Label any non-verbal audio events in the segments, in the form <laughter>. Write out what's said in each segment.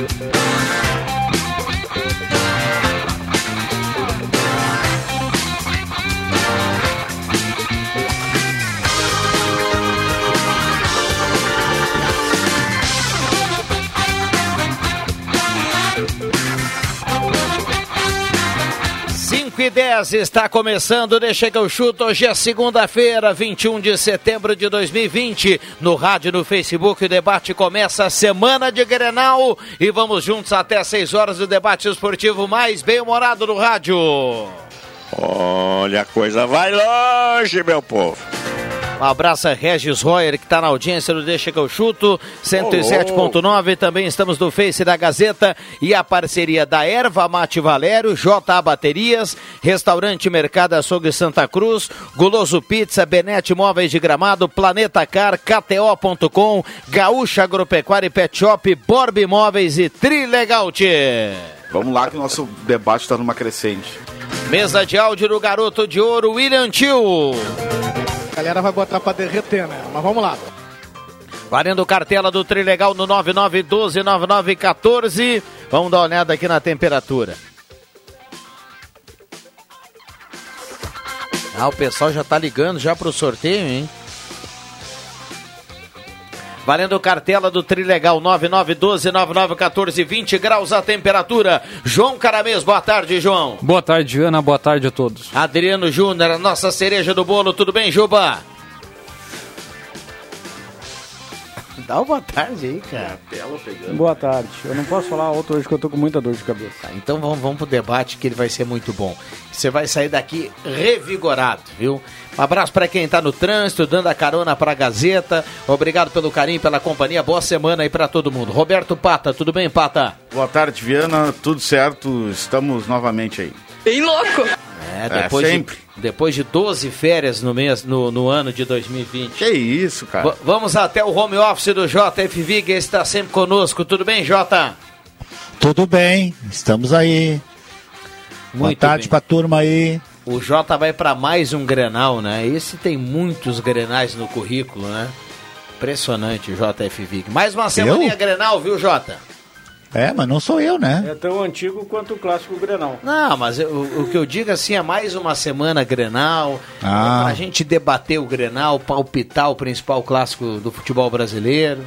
you. 5 e 10 está começando, deixa que eu chuto. Hoje é segunda-feira, 21 de setembro de 2020. No rádio, no Facebook, o debate começa a semana de Grenal. E vamos juntos até 6 horas do debate esportivo mais bem-humorado no rádio. Olha, a coisa vai longe, meu povo. Um abraço a Regis Royer, que está na audiência do Deixa que eu chuto, 107.9. Também estamos no Face da Gazeta e a parceria da Erva Mate Valério, JA Baterias, Restaurante Mercado Açougue Santa Cruz, Guloso Pizza, Benete Móveis de Gramado, Planeta Car, KTO.com, Gaúcha Agropecuária e Pet Shop, Borb Imóveis e Trilegal Tchê. Vamos lá que o nosso debate está numa crescente. Mesa de áudio do Garoto de Ouro, William Tio. A galera vai botar pra derreter, né? Mas vamos lá. Valendo cartela do Trilegal no 99129914. Vamos dar uma olhada aqui na temperatura. Ah, o pessoal já tá ligando já pro sorteio, hein? Valendo cartela do Trilegal 99129914, 20 graus a temperatura. João Caramês, boa tarde, João. Boa tarde, Ana. Boa tarde a todos. Adriano Júnior, a nossa cereja do bolo. Tudo bem, Juba? <laughs> Dá uma boa tarde aí, cara. Boa tarde. Eu não posso falar alto hoje que eu tô com muita dor de cabeça. Tá, então vamos, vamos pro debate que ele vai ser muito bom. Você vai sair daqui revigorado, viu? Um abraço para quem tá no trânsito, dando a carona pra Gazeta. Obrigado pelo carinho, pela companhia. Boa semana aí para todo mundo. Roberto Pata, tudo bem, Pata? Boa tarde, Viana. Tudo certo? Estamos novamente aí. Bem louco! É, depois, É, sempre. de, depois de 12 férias no, mês, no, no ano de 2020. Que isso, cara? V- vamos até o home office do JF Vig, está sempre conosco. Tudo bem, Jota? Tudo bem, estamos aí. Boa Muito tarde bem. pra turma aí. O Jota vai para mais um Grenal, né? Esse tem muitos Grenais no currículo, né? Impressionante o JF Vig. Mais uma semaninha Grenal, viu, Jota? É, mas não sou eu, né? É tão antigo quanto o clássico Grenal. Não, mas eu- o, que eu digo assim é mais uma semana Grenal, Ah. pra gente debater o Grenal, palpitar o principal clássico do futebol brasileiro.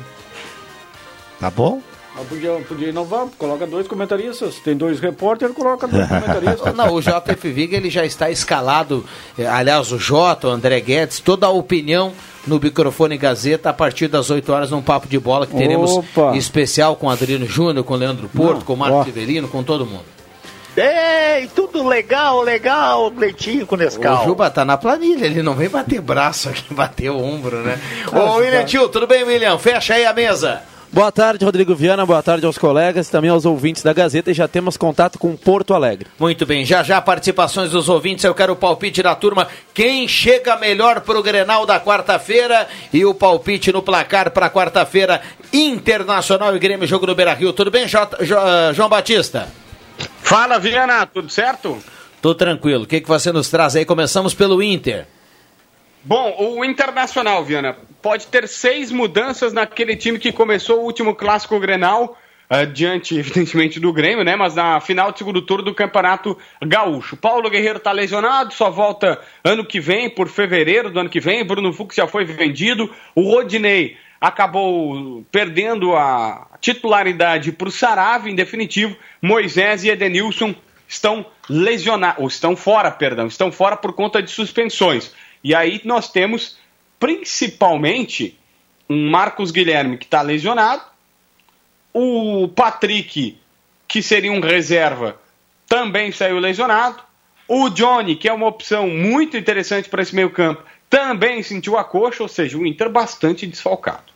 Tá bom? Mas podia, podia inovar, coloca dois comentaristas. Tem dois repórteres, coloca dois comentaristas. <laughs> Não, o JF Vig ele já está escalado, eh, aliás, o Jota, o André Guedes, toda a opinião no microfone Gazeta a partir das 8 horas num papo de bola que teremos Opa. especial com Adriano Júnior, com Leandro Porto, Não, com Marco ó. Rivelino, com todo mundo. Ei, tudo legal, legal, leitinho com O Juba tá na planilha, ele não vem bater braço aqui, <laughs> bater o ombro, né? Ô, Ah, William tá. Tio, tudo bem, William? Fecha aí a mesa. Boa tarde, Rodrigo Viana. Boa tarde aos colegas, também aos ouvintes da Gazeta. E já temos contato com Porto Alegre. Muito bem, já já participações dos ouvintes, eu quero o palpite da turma. Quem chega melhor pro Grenal da quarta-feira e o palpite no placar para quarta-feira, Internacional e Grêmio, jogo no Beira-Rio. Tudo bem, Jota- Jo- ah, João Batista? Fala, Viana, tudo certo? Tô tranquilo. O que, que você nos traz aí? Começamos pelo Inter. Bom, o Internacional, Viana, pode ter seis mudanças naquele time que começou o último clássico Grenal, eh, diante, <laughs> evidentemente, do Grêmio, né? Mas na final do segundo turno do Campeonato Gaúcho. Paulo Guerreiro tá lesionado, só volta ano que vem, por fevereiro do ano que vem. Bruno Fux já foi vendido. O Rodinei acabou perdendo a titularidade para o Sarave, em definitivo. Moisés e Edenilson estão lesionados, estão fora, perdão, estão fora por conta de suspensões. E aí nós temos principalmente um Marcos Guilherme que está lesionado, o Patrick, que seria um reserva, também saiu lesionado, o Johnny, que é uma opção muito interessante para esse meio-campo, também sentiu a coxa, ou seja, o Inter bastante desfalcado.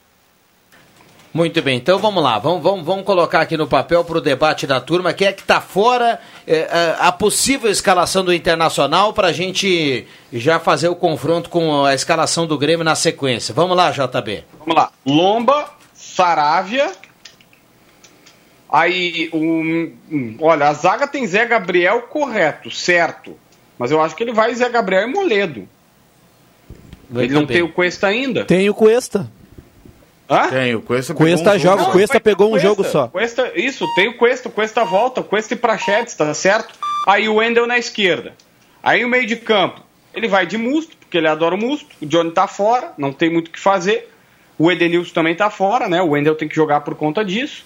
Muito bem, então vamos lá, vamos, vamos, vamos colocar aqui no papel para o debate da turma, quem é que está fora, é, a, a possível escalação do Internacional para a gente já fazer o confronto com a escalação do Grêmio na sequência. Vamos lá, JB. Vamos lá, Lomba, Saravia, aí, um, um, olha, a zaga tem Zé Gabriel correto, certo, mas eu acho que ele vai Zé Gabriel e Moledo. Muito ele não bem. tem o Cuesta ainda. Tem o Cuesta. Hã? Tem, o Cuesta Cuesta pegou um joga, jogo o Cuesta pegou um Cuesta. jogo só. Cuesta, isso, tem o Cuesta, o Cuesta volta, o Cuesta e Prachetes, tá certo? Aí o Wendel na esquerda. Aí o meio de campo, ele vai de Musto, porque ele adora o Musto. O Johnny tá fora, não tem muito o que fazer. O Edenilson também tá fora, né? O Wendel tem que jogar por conta disso.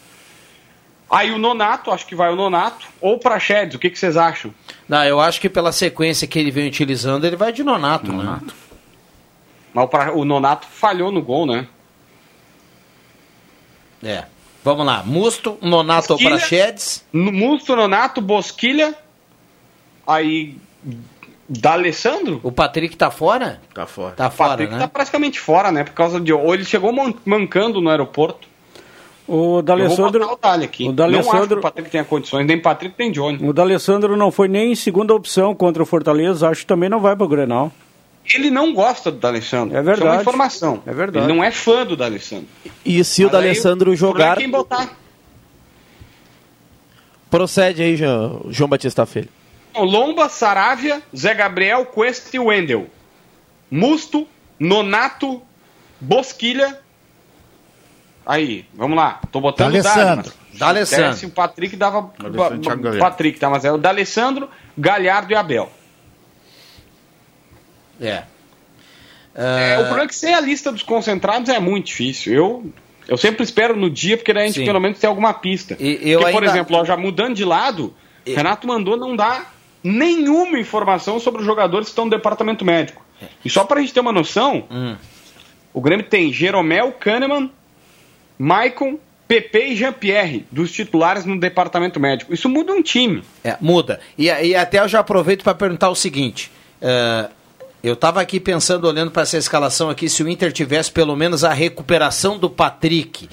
Aí o Nonato, acho que vai o Nonato. Ou o Prachedes, o que, que vocês acham? Não, eu acho que pela sequência que ele vem utilizando, ele vai de nonato, né? Mas o, pra- o Nonato falhou no gol, né? É. Vamos lá, Musto, Nonato ou Bosquilha. Prachedes. No- Musto, Nonato, Bosquilha. Aí. D'Alessandro? O Patrick tá fora? Tá fora. Tá O fora, Patrick né? tá praticamente fora, né? Por causa de. Ou ele chegou man- mancando no aeroporto. O Eu vou D'Alessandro, botar o aqui. o Não acho que D'Alessandro- o Patrick tenha condições, nem Patrick nem Johnny. o D'Alessandro não foi nem segunda opção contra o Fortaleza, acho que também não vai pro Grenal. Ele não gosta do D'Alessandro. É verdade. Isso é uma informação. É verdade. Ele não é fã do D'Alessandro. E se o D'Alessandro problema jogar, é quem botar. procede aí, João, João Batista Filho. Bom, Lomba, Saravia, Zé Gabriel, Cuesta e Wendel. Musto, Nonato, Bosquilha. Aí, vamos lá. Tô botando D'Alessandro. se D'Alessandro. desse, o Patrick dava. Patrick, tá? Mas é o D'Alessandro, Galhardo e Abel. É. É, o problema é que sem a lista dos concentrados é muito difícil. Eu, eu sempre espero no dia, porque daí a gente Sim. pelo menos tem alguma pista. E- eu porque, por ainda- exemplo, ó, já mudando de lado, E- Renato mandou não dar nenhuma informação sobre os jogadores que estão no departamento médico. E só pra gente ter uma noção, Hum. o Grêmio tem Jeromel, Kahneman, Maicon, PP e Jean-Pierre, dos titulares no departamento médico. Isso muda um time. É, muda. E, e até eu já aproveito para perguntar o seguinte. é, eu estava aqui pensando, olhando para essa escalação aqui, se o Inter tivesse pelo menos a recuperação do Patrick.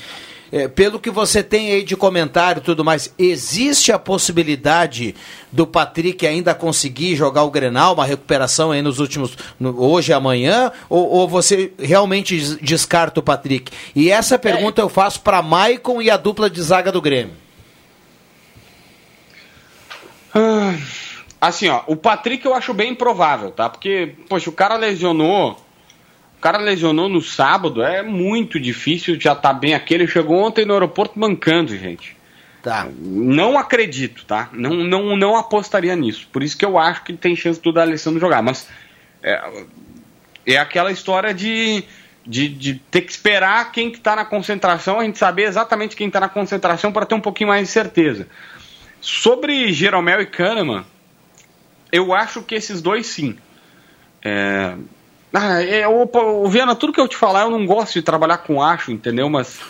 É, pelo que você tem aí de comentário e tudo mais, existe a possibilidade do Patrick ainda conseguir jogar o Grenal, uma recuperação aí nos últimos, no- hoje e amanhã, ou, ou você realmente des- descarta o Patrick? E essa pergunta eu faço para Maicon e a dupla de zaga do Grêmio. Ah, Assim, ó, o Patrick eu acho bem improvável, tá? Porque, poxa, o cara lesionou. O cara lesionou no sábado, é muito difícil já tá bem aqui. Ele chegou ontem no aeroporto mancando, gente. Tá. Não acredito, tá? Não, não, não apostaria nisso. Por isso que eu acho que tem chance do D'Alessandro jogar. Mas é, é aquela história de, de, de ter que esperar quem que tá na concentração, a gente saber exatamente quem tá na concentração para ter um pouquinho mais de certeza. Sobre Jeromel e Kahneman, eu acho que esses dois sim. É... Ah, é, o, Viana, tudo que eu te falar, eu não gosto de trabalhar com acho, entendeu? Mas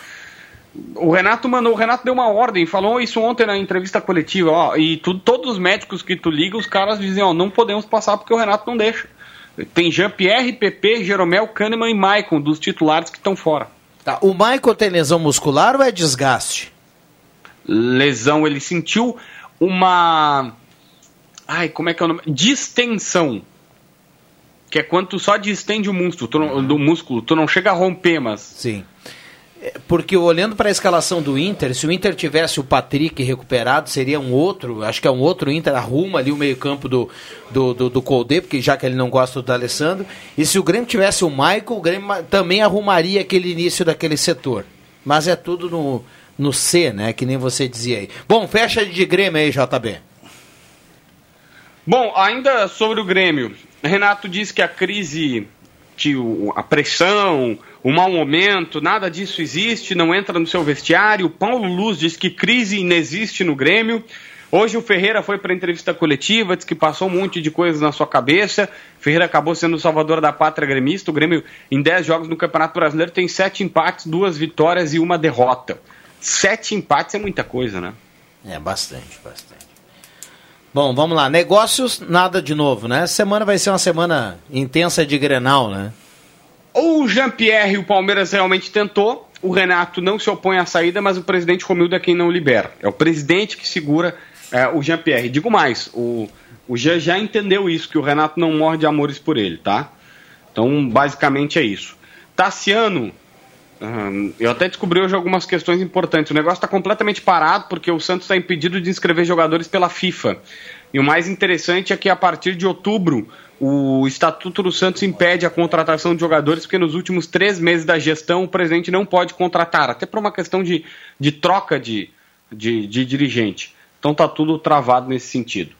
o Renato mandou, o Renato deu uma ordem, falou isso ontem na entrevista coletiva, ó, e tu, todos os médicos que tu liga, os caras dizem, ó, não podemos passar porque o Renato não deixa. Tem Jean-Pierre, PP, Jeromel, Kahneman e Maicon, dos titulares que estão fora. Tá. O Michael tem lesão muscular ou é desgaste? lesão, ele sentiu uma. Ai, como é que é o nome? Distensão. Que é quando tu só distende o músculo, tu não, do músculo, tu não chega a romper, mas. Sim. É, Porque olhando para a escalação do Inter, se o Inter tivesse o Patrick recuperado, seria um outro, acho que é um outro Inter, arruma ali o meio-campo do, do, do, do Colde, porque já que ele não gosta do Alessandro. E se o Grêmio tivesse o Michael, o Grêmio também arrumaria aquele início daquele setor. Mas é tudo no, no C, né? Que nem você dizia aí. Bom, fecha de Grêmio aí, JB. Bom, ainda sobre o Grêmio, Renato disse que a crise, que a pressão, o mau momento, nada disso existe, não entra no seu vestiário. Paulo Luz diz que crise inexiste no Grêmio. Hoje o Ferreira foi para entrevista coletiva, disse que passou um monte de coisas na sua cabeça. Ferreira acabou sendo o salvador da pátria gremista. O Grêmio, em 10 jogos no Campeonato Brasileiro, tem 7 empates, duas vitórias e uma derrota. Sete empates é muita coisa, né? É, bastante, bastante. Bom, vamos lá. Negócios, nada de novo, né? Semana vai ser uma semana intensa de Grenal, né? o Jean-Pierre, o Palmeiras realmente tentou. O Renato não se opõe à saída, mas o presidente Romildo é quem não libera. É o presidente que segura é, o Jean-Pierre. Digo mais, o, o Jean já entendeu isso, que o Renato não morre de amores por ele, tá? Então, basicamente é isso. Tassiano, hum, eu até descobri hoje algumas questões importantes. O negócio está completamente parado porque o Santos está impedido de inscrever jogadores pela FIFA. E o mais interessante é que a partir de outubro o Estatuto do Santos impede a contratação de jogadores porque nos últimos três meses da gestão o presidente não pode contratar, até por uma questão de, de troca de, de, de dirigente. Então tá tudo travado nesse sentido.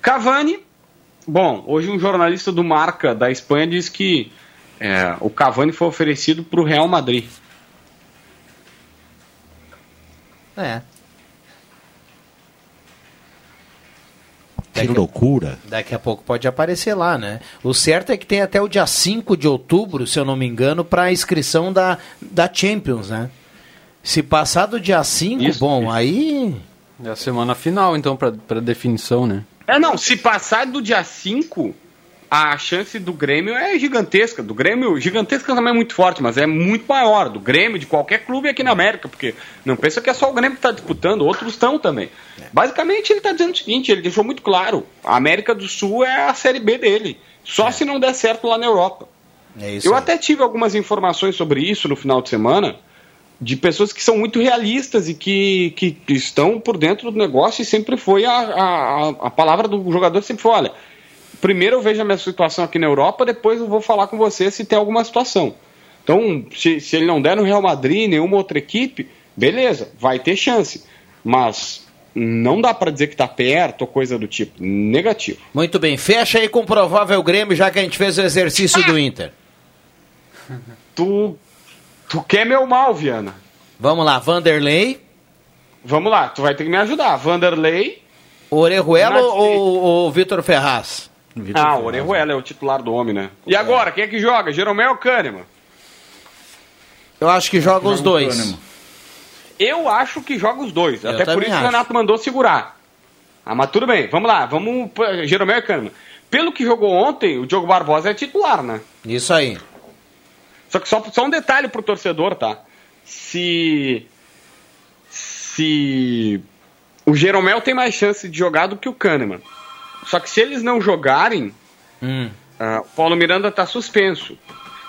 Cavani, bom, hoje um jornalista do Marca da Espanha diz que é, o Cavani foi oferecido para o Real Madrid. É. Que loucura. Daqui a pouco pode aparecer lá, né? O certo é que tem até o dia 5 de outubro, se eu não me engano, para a inscrição da, da Champions, né? Se passar do dia 5, bom, isso. aí. É a semana final, então, para definição, né? É, não, se passar do dia 5, a chance do Grêmio é gigantesca. Do Grêmio, gigantesca também é muito forte, mas é muito maior. Do Grêmio, de qualquer clube aqui na América, porque não pensa que é só o Grêmio que está disputando, outros estão também. Basicamente, ele está dizendo o seguinte: ele deixou muito claro: a América do Sul é a Série B dele. Só é. se não der certo lá na Europa. É Eu aí. até tive algumas informações sobre isso no final de semana, de pessoas que são muito realistas e que, que estão por dentro do negócio e sempre foi a, a, a palavra do jogador sempre foi, olha, primeiro eu vejo a minha situação aqui na Europa, depois eu vou falar com você se tem alguma situação. Então, se, se ele não der no Real Madrid, nenhuma outra equipe, beleza, vai ter chance. Mas não dá para dizer que está perto ou coisa do tipo. Negativo. Muito bem. Fecha aí com o provável Grêmio, já que a gente fez o exercício ah! do Inter. Tu, tu quer meu mal, Viana. Vamos lá, Vanderlei. Vamos lá, tu vai ter que me ajudar. Vanderlei. Orejuela ou, o Vitor Ferraz? Vitor ah, o Orejuela é o titular do homem, né? E agora, quem é que joga? Jeromel ou Kahneman? Eu acho que joga os dois. Eu acho que joga os dois. Eu até por isso acho. o Renato mandou segurar. Ah, mas tudo bem, vamos lá, vamos. Jeromel e Kahneman. Pelo que jogou ontem, o Diogo Barbosa é titular, né? Isso aí. Só que só, só um detalhe pro torcedor, tá? Se. Se. O Jeromel tem mais chance de jogar do que o Kahneman. Só que se eles não jogarem, hum. uh, o Paulo Miranda está suspenso.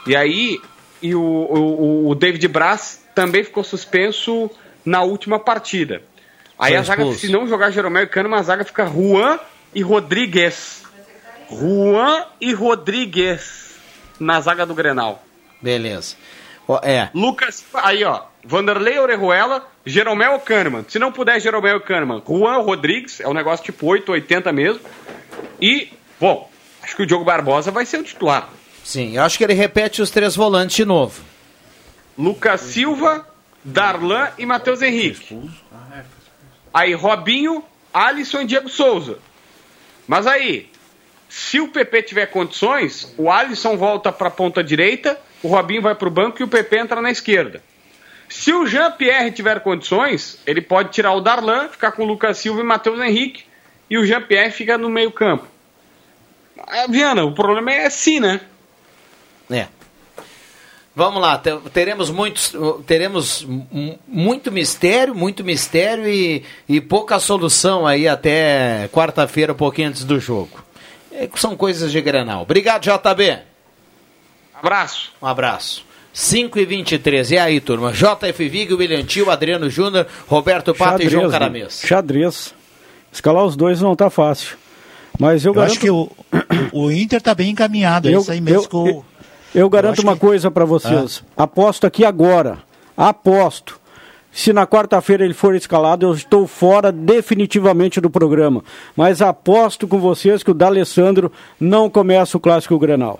E aí, e o, o, o, David Braz também ficou suspenso na última partida. Aí Foi a zaga, expulso. se não jogar Jeromel e Kahneman, a zaga fica Juan e Rodrigues. Juan e Rodrigues na zaga do Grenal. Beleza. É. Lucas, aí ó, Vanderlei Orejuela, Jeromel Kahneman. Se não puder Jeromel Kahneman, Juan Rodrigues, é um negócio tipo 8, 80 mesmo. E, bom, acho que o Diogo Barbosa vai ser o titular. Sim, eu acho que ele repete os três volantes de novo. Lucas Silva, Darlan e Matheus Henrique. Aí Robinho, Alisson e Diego Souza. Mas aí, se o PP tiver condições, o Alisson volta para a ponta direita, o Robinho vai para o banco e o PP entra na esquerda. Se o Jean-Pierre tiver condições, ele pode tirar o Darlan, ficar com o Lucas Silva e Matheus Henrique, e o Jean-Pierre fica no meio campo. Ah, Viana, o problema é assim, né? É. Vamos lá, teremos muitos, teremos muito mistério, muito mistério e, e pouca solução aí até quarta-feira, um pouquinho antes do jogo. É, são coisas de Granal. Obrigado, JB. Abraço. Um abraço. 5 e 23 E aí, turma? JF Vig, William Tio, Adriano Júnior, Roberto Pato e João Caramês. Xadrez. Escalar os dois não tá fácil. Mas eu, eu garanto... acho que o, o, Inter tá bem encaminhado. É eu, isso aí mesmo eu, eu, eu garanto uma que... coisa para vocês. Ah. Aposto aqui agora. Aposto. Se na quarta-feira ele for escalado, eu estou fora definitivamente do programa. Mas aposto com vocês que o D'Alessandro não começa o Clássico Grenal.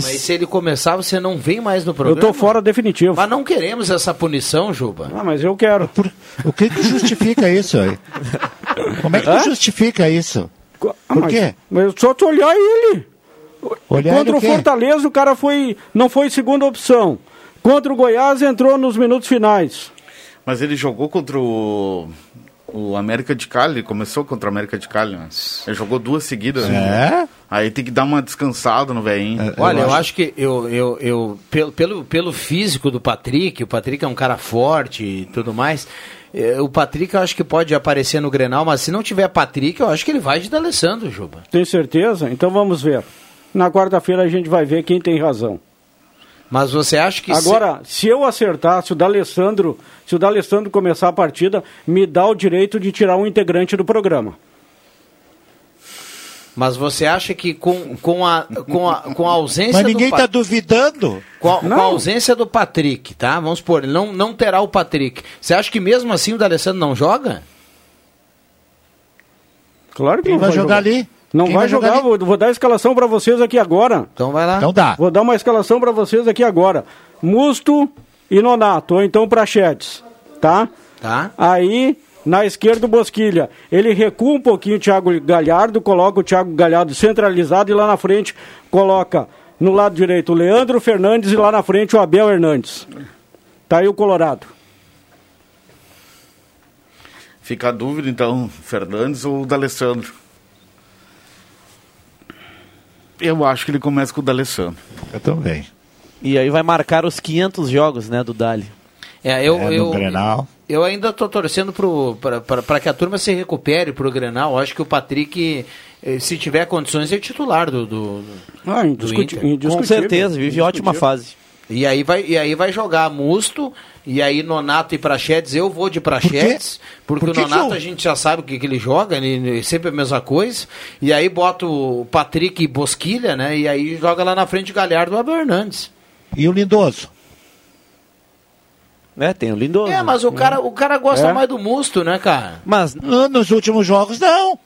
Tá, mas se ele começar, você não vem mais no programa? Eu estou fora definitivo. Mas não queremos essa punição, Juba. Ah, mas eu quero. Por... O que, que justifica isso aí? Como é que tu justifica isso? Ah, Por quê? Mas, mas só tu olhar ele. Olhar Contra ele o, o Fortaleza, o cara foi, não foi segunda opção. Contra o Goiás, entrou nos minutos finais. Mas ele jogou contra o O América de Cali, começou contra o América de Cali, né? Ele jogou duas seguidas. É? né? Aí tem que dar uma descansada no velhinho. Olha, eu acho que eu, eu, eu pelo, pelo, pelo físico do Patrick, o Patrick é um cara forte e tudo mais. eh, O Patrick eu acho que pode aparecer no Grenal, mas se não tiver Patrick, eu acho que ele vai de D'Alessandro, Juba. Tem certeza? Então vamos ver. Na quarta-feira a gente vai ver quem tem razão. Mas você acha que Agora, se eu acertar, se o D'Alessandro, se o D'Alessandro começar a partida, me dá o direito de tirar um integrante do programa. Mas você acha que com, com, a, com, a, com a ausência Mas ninguém está duvidando. com a, com a ausência do Patrick, tá? Vamos supor, ele não, não terá o Patrick. Você acha que mesmo assim o D'Alessandro não joga? Claro que Quem não vai jogar ali? Não Quem vai, vai jogar jogar, vou, vou dar a escalação para vocês aqui agora. Então vai lá. Então dá. Vou dar uma escalação para vocês aqui agora. Musto e Nonato, ou então Prachetes, tá? Tá. Aí, na esquerda, o Bosquilha. Ele recua um pouquinho o Thiago Galhardo, coloca o Thiago Galhardo centralizado e lá na frente coloca no lado direito o Leandro Fernandes e lá na frente o Abel Hernandes. Tá aí o Colorado. Fica a dúvida, então, Fernandes ou D'Alessandro? Eu acho que ele começa com o D'Alessandro. Eu também. E aí vai marcar os 500 jogos, né, do Dali. É, eu, É, no eu, Grenal. eu ainda estou torcendo para que a turma se recupere para o Grenal. Eu acho que o Patrick, eh, se tiver condições, é titular do, do, Ah, do Inter. Com certeza, vive ótima fase. E aí vai, e aí vai jogar Musto, e aí Nonato e Prachedes, eu vou de Prachedes, porque Por que o que Nonato eu- a gente já sabe o que, que ele joga, ele, é sempre a mesma coisa, e aí bota o Patrick e Bosquilha, né, e aí joga lá na frente o Galhardo e o Abel Hernandes. E o Lindoso? É, tem o Lindoso. É, mas o cara, o cara gosta É. mais do Musto, né, cara? Mas Ah, Nos últimos jogos, não.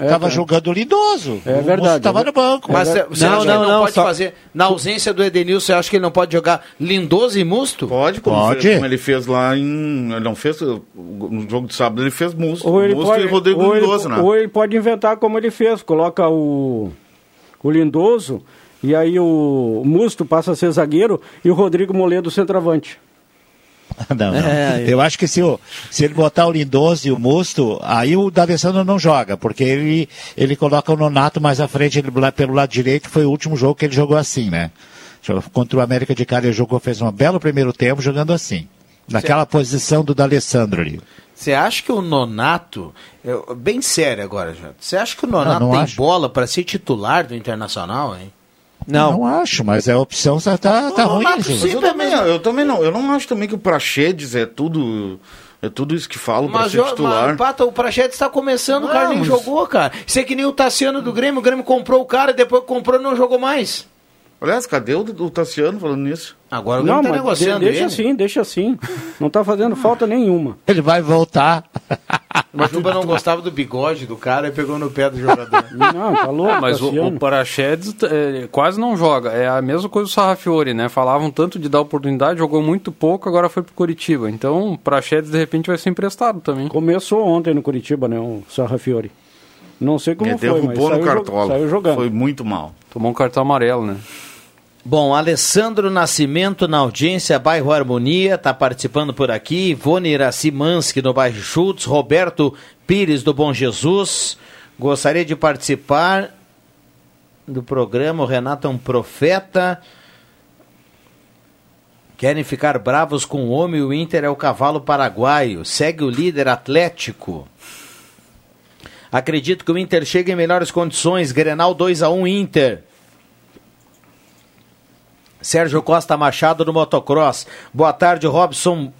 É, Tava cara. jogando o Lindoso. É o verdade, Estava é no banco. Mas É, você não, acha que ele não, não, não, pode só- fazer, na ausência do Edenilson, você acha que ele não pode jogar Lindoso e Musto? Pode, como, Pode. Fez, como ele fez lá em. Ele não fez. No jogo de sábado ele fez Musto. Ou ele, Musto pode, e Rodrigo ou, ele, Lindoso, né? ou ele pode inventar como ele fez, coloca o, o Lindoso e aí o Musto passa a ser zagueiro e o Rodrigo Moledo centroavante. <laughs> Não, não. É, Eu acho que se, o- se ele botar o Lindoso e o Musto, aí o D'Alessandro não joga, porque ele, ele coloca o Nonato mais à frente ele, pelo lado direito, foi o último jogo que ele jogou assim, né? Contra o América de Cali ele jogou, fez um belo primeiro tempo jogando assim. Naquela posição do D'Alessandro ali. Você acha que o Nonato, eu- bem sério agora, Jota, você acha que o Nonato Não, não tem acho. bola para ser titular do Internacional, hein? Não. Não acho, mas a opção tá, tá, tá O ruim. Gilson. Mas eu também, eu também não. Eu não acho também que o Praxedes é tudo. É tudo isso que falo pra Mas, ser jo- titular. mas Pata, o Prachetes está começando, o Não, cara nem mas- jogou, cara. Isso é que nem o Tassiano do Grêmio, o Grêmio comprou o cara, depois que comprou não jogou mais. Aliás, cadê o, o Tassiano falando nisso? Agora o Grêmio Não, tá mas de- negociando deixa ele. assim, deixa assim. Não tá fazendo falta nenhuma. Ele vai voltar. <laughs> Mas o Juba não gostava do bigode do cara e pegou no pé do jogador. <laughs> Não, tá louco, Mas o, Tassiano. o Parachedes é, quase não joga. É a mesma coisa do Sarrafiore, né? Falavam tanto de dar oportunidade, jogou muito pouco, agora foi pro Curitiba. Então o Parachedes de repente vai ser emprestado também. Começou ontem no Curitiba, né, o Sarra Fiore. Não sei como Ele foi, mas derrubou saiu, no jo- cartola. saiu jogando. Foi muito mal. Tomou um cartão amarelo, né? Bom, Alessandro Nascimento na audiência, bairro Harmonia, está participando por aqui. Ivone Iracimanski no bairro Schultz, Roberto Pires do Bom Jesus. Gostaria de participar do programa. O Renato é um profeta. Querem ficar bravos com o homem, o Inter é o cavalo paraguaio. Segue o líder Atlético. Acredito que o Inter chega em melhores condições. Grenal 2 a 1 Inter. Sérgio Costa Machado no motocross. Boa tarde, Robson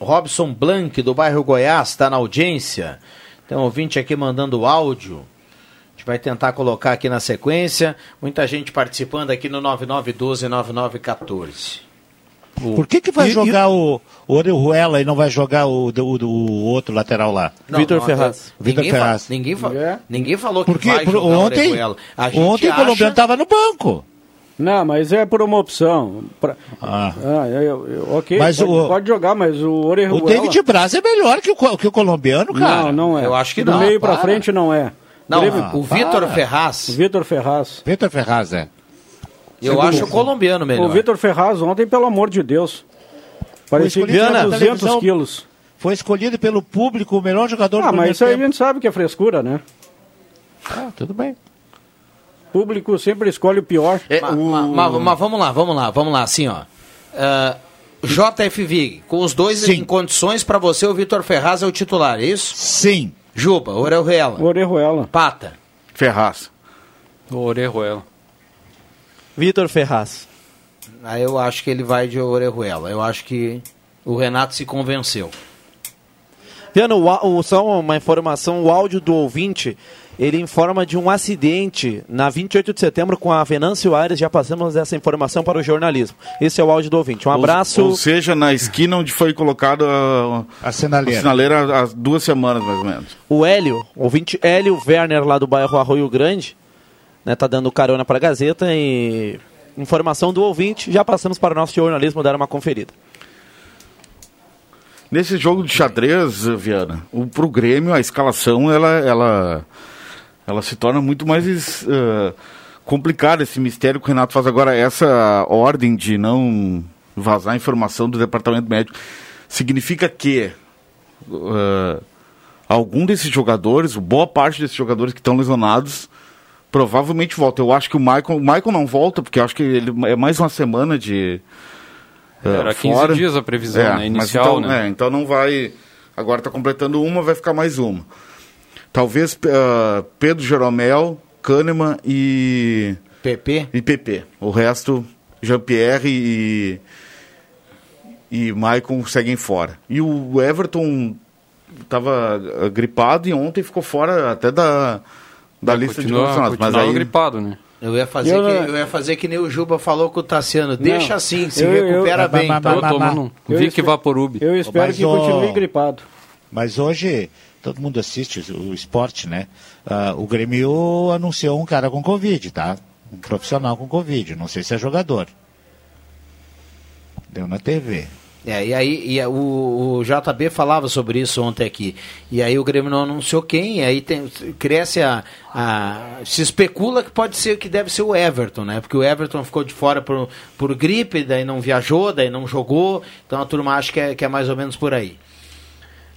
Robson Blanc do bairro Goiás está na audiência. Tem um ouvinte aqui mandando áudio. A gente vai tentar colocar aqui na sequência. Muita gente participando aqui no 99129914. Por que, que vai E- e- jogar o, o Orejuela e não vai jogar o, o, o outro lateral lá? Não, Vitor não, Ferraz. Vitor Ninguém, fa- Ferraz. ninguém, fa- É. ninguém falou que Porque vai por- jogar o ontem, Orejuela. A gente ontem o colombiano estava no banco. Não, mas é por uma opção. Pra- Ah. Ah, eu- eu- ok, Mas pode, o- pode jogar, mas o Orejuela... O David Braz é melhor que o, que o colombiano, cara. Não, não é. Eu acho que Do não, meio pra para. frente não é. Não, Grêmio- o Vitor. Ferraz, O Vitor Ferraz. Vitor Ferraz, é. eu acho o colombiano melhor. O Vitor Ferraz ontem, pelo amor de Deus. Parecia que tinha na 200 televisão. quilos. Foi escolhido pelo público o melhor jogador Ah, do mas primeiro isso aí a tempo. gente sabe que é frescura, né? Ah, tudo bem. O público sempre escolhe o pior. Ma- ma- ma- Mas, vamos lá, vamos lá, vamos lá, assim, ó. Ah, JFV, com os dois em condições, pra você o Vitor Ferraz é o titular, é isso? Sim. Juba, Orejuela. Orejuela. Pata. Ferraz. Orejuela. Vitor Ferraz. Aí eu acho que ele vai de Orejuela. Eu acho que o Renato se convenceu. Viano, o, o- só uma informação, o áudio do ouvinte, ele informa de um acidente na 28 de setembro com a Venâncio Aires, já passamos essa informação para o jornalismo. Esse é o áudio do ouvinte. Um Ou- abraço. Ou, seja, na esquina onde foi colocada a, a sinaleira. A sinaleira há duas semanas, mais ou menos. O Hélio, ouvinte Hélio Werner, lá do bairro Arroio Grande, né, tá dando carona para a Gazeta e informação do ouvinte, já passamos para o nosso jornalismo dar uma conferida. Nesse jogo de xadrez, Viana, o, pro Grêmio a escalação ela, ela, ela se torna muito mais eh, complicada. Esse mistério que o Renato faz agora, essa ordem de não vazar informação do departamento médico, significa que eh, algum desses jogadores, boa parte desses jogadores que estão lesionados, provavelmente volta. Eu acho que o Michael, o Michael não volta, porque eu acho que ele é mais uma semana de. eh, Era 15 dias a previsão, né, mas inicial, então, né? é, então não vai. Agora está completando uma, vai ficar mais uma. Talvez eh, Pedro Jeromel, Kahneman e. PP? E PP. O resto, Jean-Pierre e. E Maicon seguem fora. E o Everton estava gripado e ontem ficou fora até da, da lista continua- de condicionados. Mas aí, gripado, né? Eu ia fazer, Eu- que, eu ia fazer que nem o Juba falou com o Tassiano. Deixa Não. assim, se Eu- eu- recupera Mas- bem. mas- tá? mas- Eu Vic espe- Vaporub. Eu espero Mas, que ó, continue gripado. Mas hoje, todo mundo assiste o esporte, né? Ah, o Grêmio anunciou um cara com Covid, tá? Um profissional com Covid. Não sei se é jogador. Deu na TV. É, e aí e o, o JB falava sobre isso ontem aqui. E aí o Grêmio não anunciou quem, e aí tem, cresce a, a- Se especula que pode ser que deve ser o Everton, né? Porque o Everton ficou de fora por, por gripe, daí não viajou, daí não jogou. Então a turma acha que é, que é mais ou menos por aí.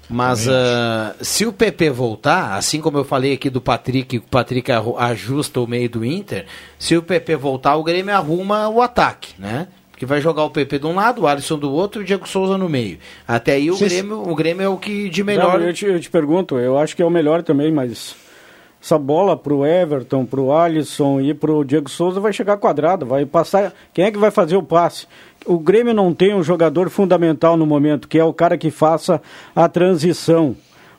Mas ah, se o PP voltar, assim como eu falei aqui do Patrick, o Patrick ajusta o meio do Inter, se o PP voltar, o Grêmio arruma o ataque, né? Porque vai jogar o PP de um lado, o Alisson do outro e o Diego Souza no meio. Até aí o Grêmio, o Grêmio é o que de melhor. Não, eu, te, eu te pergunto, eu acho que é o melhor também, mas essa bola pro Everton, pro Alisson e pro Diego Souza vai chegar quadrado, vai passar. Quem é que vai fazer o passe? O Grêmio não tem um jogador fundamental no momento, que é o cara que faça a transição.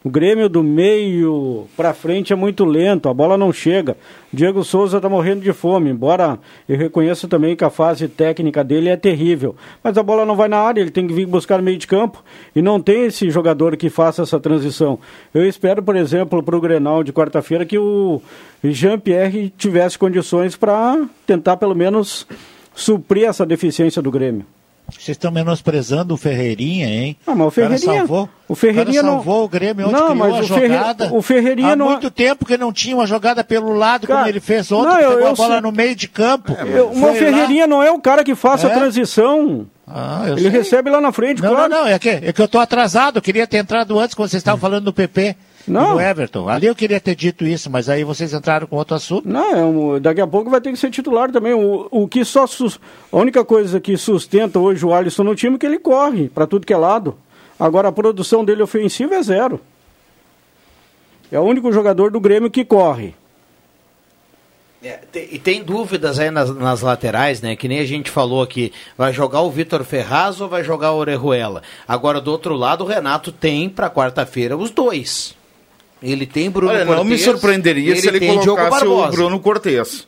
O Grêmio do meio para frente é muito lento, a bola não chega. Diego Souza está morrendo de fome, embora eu reconheça também que a fase técnica dele é terrível. Mas a bola não vai na área, ele tem que vir buscar meio de campo e não tem esse jogador que faça essa transição. Eu espero, por exemplo, para o Grenal de quarta-feira que o Jean-Pierre tivesse condições para tentar pelo menos suprir essa deficiência do Grêmio. Vocês estão menosprezando o Ferreirinha, hein? Ah, mas o Ferreirinha- salvou, o Ferreirinha não- salvou o Grêmio onde Não, mas a o Ferre- jogada. o Ferreirinha Há não- muito tempo que não tinha uma jogada pelo lado Cara, como ele fez ontem, não, eu- pegou eu a bola sei- no meio de campo. Eu- o Foi lá. Ferreirinha não é o cara que faça É? a transição. Ah, Ele sei. recebe lá na frente, Não, claro. não, não, é que, é que eu tô atrasado, eu queria ter entrado antes quando vocês estavam falando do PP Não. e do Everton. Ali eu queria ter dito isso, mas aí vocês entraram com outro assunto. Não, é um- daqui a pouco vai ter que ser titular também. O, o que só sus- a única coisa que sustenta hoje o Alisson no time é que ele corre para tudo que é lado. Agora a produção dele ofensiva é zero. É o único jogador do Grêmio que corre. É, tem- e tem dúvidas aí nas, nas laterais, né? Que nem a gente falou aqui. Vai jogar o Vitor Ferraz ou vai jogar o Orejuela? Agora, do outro lado, o Renato tem para quarta-feira os dois. Ele tem Bruno Olha, não me surpreenderia se ele tem Diogo colocasse o. Bruno Cortez.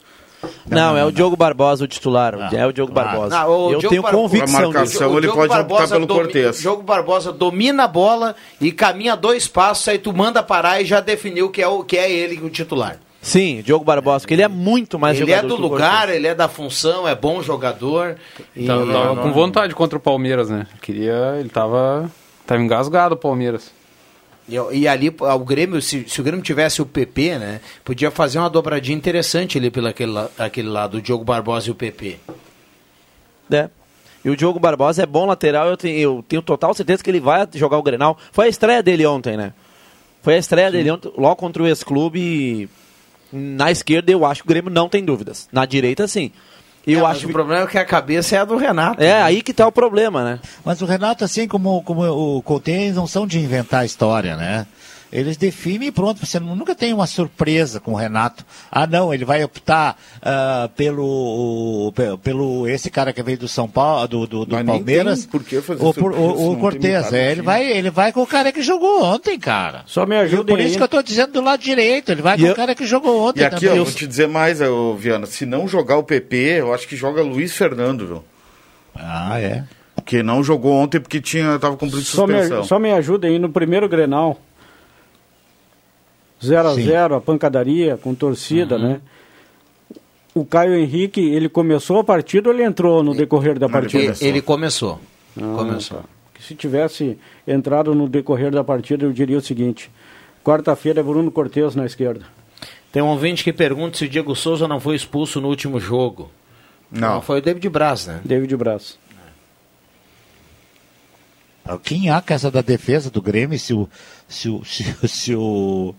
Não, é o Diogo Barbosa o titular. É o Diogo Barbosa. Não, o Eu Diogo tenho Bar- convicção A marcação, disso. ele Diogo pode optar Barbosa pelo domi- Cortez. O Diogo Barbosa domina a bola e caminha dois passos, aí tu manda parar e já definiu que é, o, que é ele o titular. Sim, Diogo Barbosa, porque ele é muito mais ele é do lugar, Cortez. ele é da função, é bom jogador. E... Tava, tava com vontade contra o Palmeiras, né? Queria. Ele tava. Tava engasgado o Palmeiras. E, e ali, o Grêmio, se, se o Grêmio tivesse o PP, né, podia fazer uma dobradinha interessante ali pelo aquele, aquele lado, o Diogo Barbosa e o PP. É. E o Diogo Barbosa é bom lateral, eu tenho, eu tenho total certeza que ele vai jogar o Grenal. Foi a estreia dele ontem, né? Foi a estreia dele ontem, logo contra o ex-clube. Na esquerda eu acho que o Grêmio não tem dúvidas. Na direita, sim. Eu É, acho o problema é que a cabeça é a do Renato. É, aí que tá o problema, né? Mas o Renato, assim como, como o Coutinho, eles não são de inventar história, né? Eles definem e pronto. Você nunca tem uma surpresa com o Renato. Ah, não, ele vai optar ah, pelo, pe- pelo esse cara que veio do São Paulo, do, do, do Palmeiras. por que fazer o, por- surpresa, o, o Cortez. É, ele, vai, ele vai com o cara que jogou ontem, cara. Só me Eu, ajudem por isso que eu tô dizendo do lado direito. Ele vai E com eu- o cara que jogou ontem E aqui, ó, também. vou te dizer mais, ô, Viana, se não jogar o PP, eu acho que joga Luiz Fernando, viu? Ah, é. Porque não jogou ontem porque tinha, tava cumprindo Só suspensão. me, só me ajudem aí no primeiro Grenal. 0 a Sim. 0 a pancadaria com torcida, né? O Caio Henrique, ele começou a partida ou ele entrou no decorrer da partida? Ele, ele começou. Ah, começou. tá. Que Se tivesse entrado no decorrer da partida, eu diria o seguinte: quarta-feira é Bruno Cortes na esquerda. Tem um ouvinte que pergunta se o Diego Souza não foi expulso no último jogo. Não. foi o David Braz, né? David Braz. Quem há essa da defesa do Grêmio se o, se o, <laughs> se, o- se o,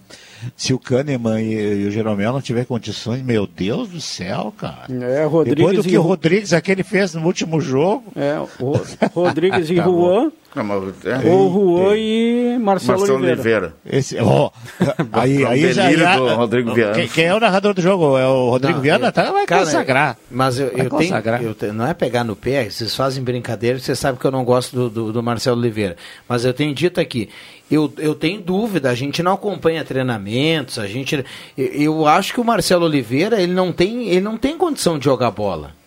se o Kahneman e, e o Jeromel não tiver condições, meu Deus do céu, cara. É, Rodrigues Depois do que e o Ro- Rodrigues aquele fez no último jogo. É, Ro- <laughs> Rodrigues e Tá. Juan, Não, mas, é, ou Juan e Marcelo, Marcelo Oliveira. Oliveira. Esse, ó, <laughs> aí, É aí já, já- do Rodrigo Viana. Quem, quem é o narrador do jogo? É o Rodrigo Não, Viana? eu- Tá, vai cara, consagrar. Mas eu, eu tenho, consagrar. eu te- não é pegar no pé, vocês fazem brincadeira, você sabe que eu não gosto do, do, do Marcelo Oliveira. Mas eu tenho dito aqui, eu, eu tenho dúvida, a gente não acompanha treinamentos, a gente. Eu, eu acho que o Marcelo Oliveira, ele não tem, ele não tem condição de jogar bola.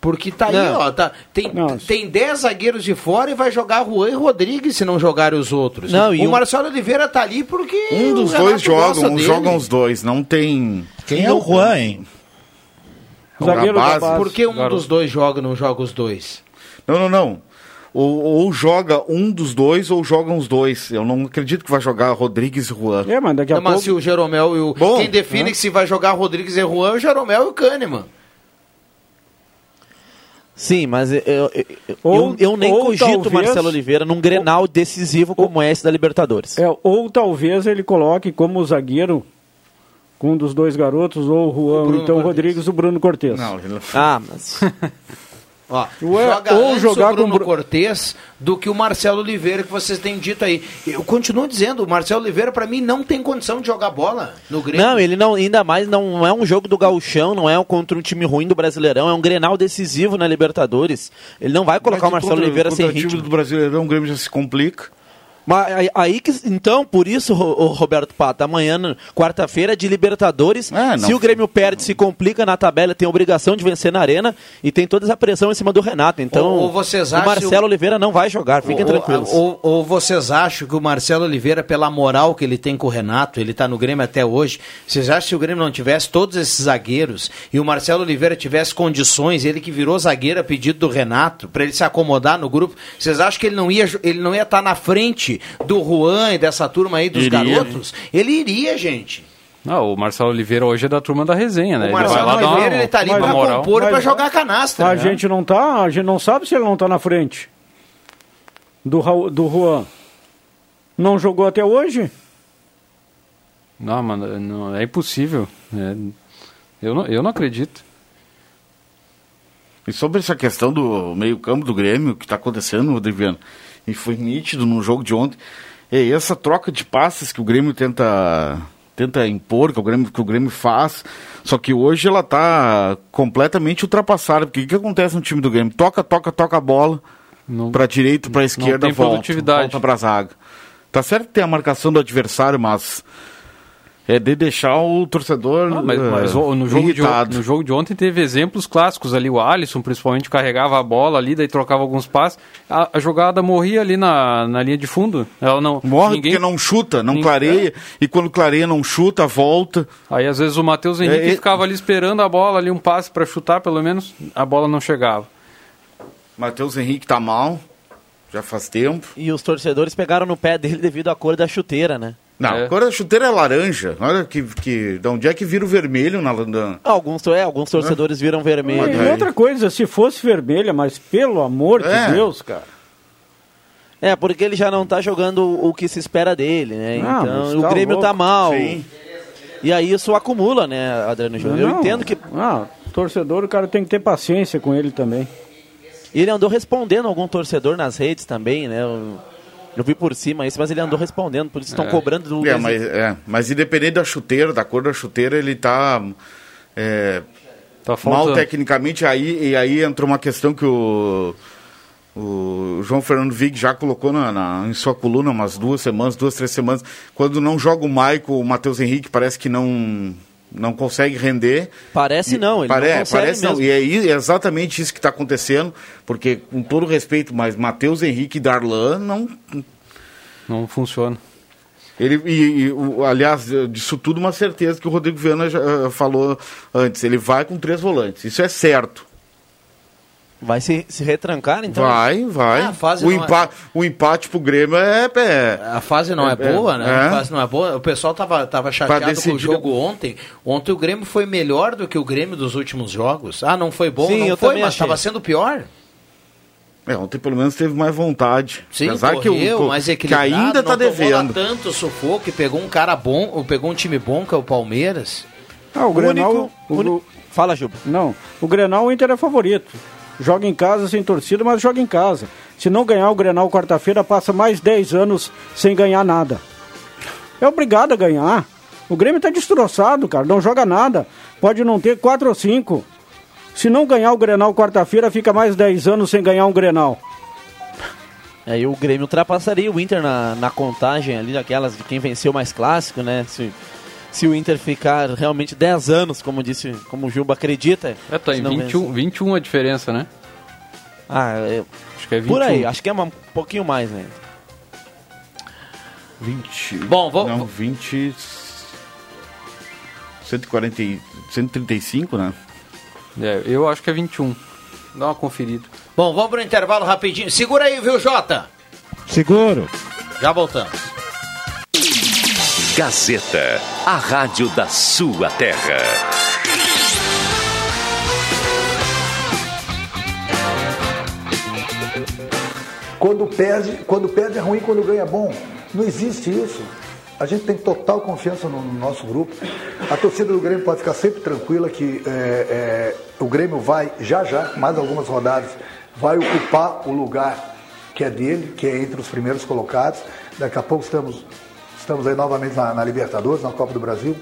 Porque tá aí, Não. ó, tá, tem, tem 10 zagueiros de fora e vai jogar Juan e Rodrigues se não jogarem os outros. Não, e o um- Marcelo Oliveira tá ali porque. Um dos dois jogam, dele. jogam os dois, não tem... Quem é o Juan, hein? Zagueiro da base. base. Por que um Garoto. dos dois joga e não joga os dois? Não, não, não. Ou, ou joga um dos dois ou jogam os dois. Eu não acredito que vai jogar Rodrigues e Juan. É, mas daqui a Não, mas pouco... se o Jeromel e o. Bom, quem define que se vai jogar Rodrigues e Juan é o Jeromel e o Kahneman. Sim, mas eu, eu, Ou- eu- eu nem ou cogito talvez- Marcelo Oliveira num Grenal decisivo como esse da Libertadores. É, ou talvez ele coloque como zagueiro com um dos dois garotos, ou o Juan, Bruno então o Cortez. Rodrigues o Bruno Cortes. Não, ele não- Ah, mas... <laughs> Ó, Ué, joga ou jogar o Bruno com Bru- Cortez do que o Marcelo Oliveira que vocês têm dito aí. Eu continuo dizendo, o Marcelo Oliveira pra mim não tem condição de jogar bola no Grêmio. Não, ele não, ainda mais não é um jogo do gauchão, não é um contra um time ruim do Brasileirão, é um Grenal decisivo na Libertadores. Ele não vai colocar o Mas Marcelo contra- Oliveira sem contra ritmo. time do Brasileirão, o Grêmio já se complica. Mas aí, que então, por isso, Ro- o Roberto Pata, amanhã, quarta-feira de Libertadores, É, se o Grêmio perde, se complica na tabela, tem obrigação de vencer na arena e tem toda essa pressão em cima do Renato. Então, Ou- ou vocês o acham- Marcelo Oliveira não vai jogar, fiquem ou, tranquilos. Ou, ou vocês acham que o Marcelo Oliveira, pela moral que ele tem com o Renato, ele tá no Grêmio até hoje, vocês acham que se o Grêmio não tivesse todos esses zagueiros e o Marcelo Oliveira tivesse condições, ele que virou zagueiro a pedido do Renato, para ele se acomodar no grupo, vocês acham que ele não ia ele não ia estar na frente do Juan e dessa turma aí dos Iria. garotos? Ele iria, gente. Não, o Marcelo Oliveira hoje é da turma da resenha, né? O Ele Marcelo vai lá dar Oliveira, uma- ele tá ali pra moral. compor e pra jogar canastra. A né? gente não tá, a gente não sabe se ele não tá na frente do, Raul- do Juan. Não jogou até hoje? Não, mano, não, é impossível. É, eu, não, eu não acredito. E sobre essa questão do meio-campo do Grêmio, o que está acontecendo, Rodrigo, e foi nítido no jogo de ontem, é essa troca de passes que o Grêmio tenta, tenta impor, que o, Grêmio, que o Grêmio faz, só que hoje ela está completamente ultrapassada, porque o que acontece no time do Grêmio? Toca, toca, toca a bola Não, para direita, para esquerda, tem volta, volta para zaga. Tá certo que tem a marcação do adversário, mas é de deixar o torcedor Ah, mas, mas o- no, jogo de, irritado. no jogo de ontem teve exemplos clássicos ali. O Alisson, principalmente, carregava a bola ali, daí trocava alguns passes. A, a jogada morria ali na, na linha de fundo. Ela não. Morre ninguém- porque não chuta, não ninguém- clareia, e quando clareia não chuta, volta. Aí às vezes o Matheus Henrique É, é- ficava ali esperando a bola, ali um passe para chutar, pelo menos, a bola não chegava. Matheus Henrique tá mal, já faz tempo. E os torcedores pegaram no pé dele devido à cor da chuteira, né? Não, É. a cor da chuteira é laranja. Olha que, que, de onde é que vira o vermelho na, na... Alguns, é, alguns torcedores viram vermelho. E outra coisa, se fosse vermelha, mas pelo amor É. de Deus, cara. É, porque ele já não tá jogando o que se espera dele, né? Ah, então mas o tá Grêmio tá louco. mal. Sim. E aí isso acumula, né, Adriano Júnior? Eu entendo que. Ah, torcedor, o cara tem que ter paciência com ele também. Ele andou respondendo algum torcedor nas redes também, né? Eu, eu vi por cima isso, mas ele andou respondendo, por isso estão É. cobrando do É, mas, é, mas independente da chuteira, da cor da chuteira, ele tá, é, mal faltando. tecnicamente. Aí, e aí entrou uma questão que o, o João Fernando Vig já colocou na, na- em sua coluna umas duas semanas, duas, três semanas. Quando não joga o Maico, o Matheus Henrique parece que não, não consegue render. Parece não, ele Pare- não parece não. mesmo. E é, é exatamente isso que está acontecendo, porque com todo respeito, mas Matheus Henrique e Darlan não Não funciona. ele, e, e, o- aliás, disso tudo uma certeza que o Rodrigo Viana já eh, falou antes. Ele vai com três volantes. Isso é certo. Vai se, se retrancar, então? Vai, vai. Ah, a fase o, não é- o empate pro Grêmio é. é A fase não é, boa, né? é. A fase não é boa. O pessoal tava, tava chateado com o jogo ontem. Ontem o Grêmio foi melhor do que o Grêmio dos últimos jogos. Ah, não foi bom, Sim, não eu foi, mas estava sendo pior. É, ontem pelo menos teve mais vontade. Sim, Apesar correu, que, o, mais que equilibrado, ainda tá devendo. tanto sufoco, e pegou um cara bom, ou pegou um time bom, que é o Palmeiras. Ah, o, Grenal... único- o- Fala, Juba. Não, o Grenal o Inter é favorito. Joga em casa sem torcida, mas joga em casa. Se não ganhar o Grenal quarta-feira, passa mais 10 anos sem ganhar nada. É obrigado a ganhar. O Grêmio tá destroçado, cara. Não joga nada. Pode não ter 4 ou 5. Se não ganhar o Grenal quarta-feira, fica mais 10 anos sem ganhar um Grenal. Aí o Grêmio ultrapassaria o Inter na, na contagem ali, daquelas de quem venceu mais clássico, né? Se, se o Inter ficar realmente 10 anos, como disse, como o Juba acredita. É, tá em não 21, 21 a diferença, né? Ah, é, Acho que é 21. por aí, acho que é uma- um pouquinho mais, né? 20. Bom, vou- Não, 20. 140, e- 135, né? É, eu acho que é 21. Dá uma conferida. Bom, vamos pro intervalo rapidinho. Segura aí, viu, Jota? Seguro. Já voltamos. Gazeta, a rádio da sua terra. Quando perde, quando perde é ruim, quando ganha é bom. Não existe isso. A gente tem total confiança no, no nosso grupo. A torcida do Grêmio pode ficar sempre tranquila que é, é, o Grêmio vai, já já, mais algumas rodadas, vai ocupar o lugar que é dele, que é entre os primeiros colocados. Daqui a pouco estamos, estamos aí novamente na, na Libertadores, na Copa do Brasil.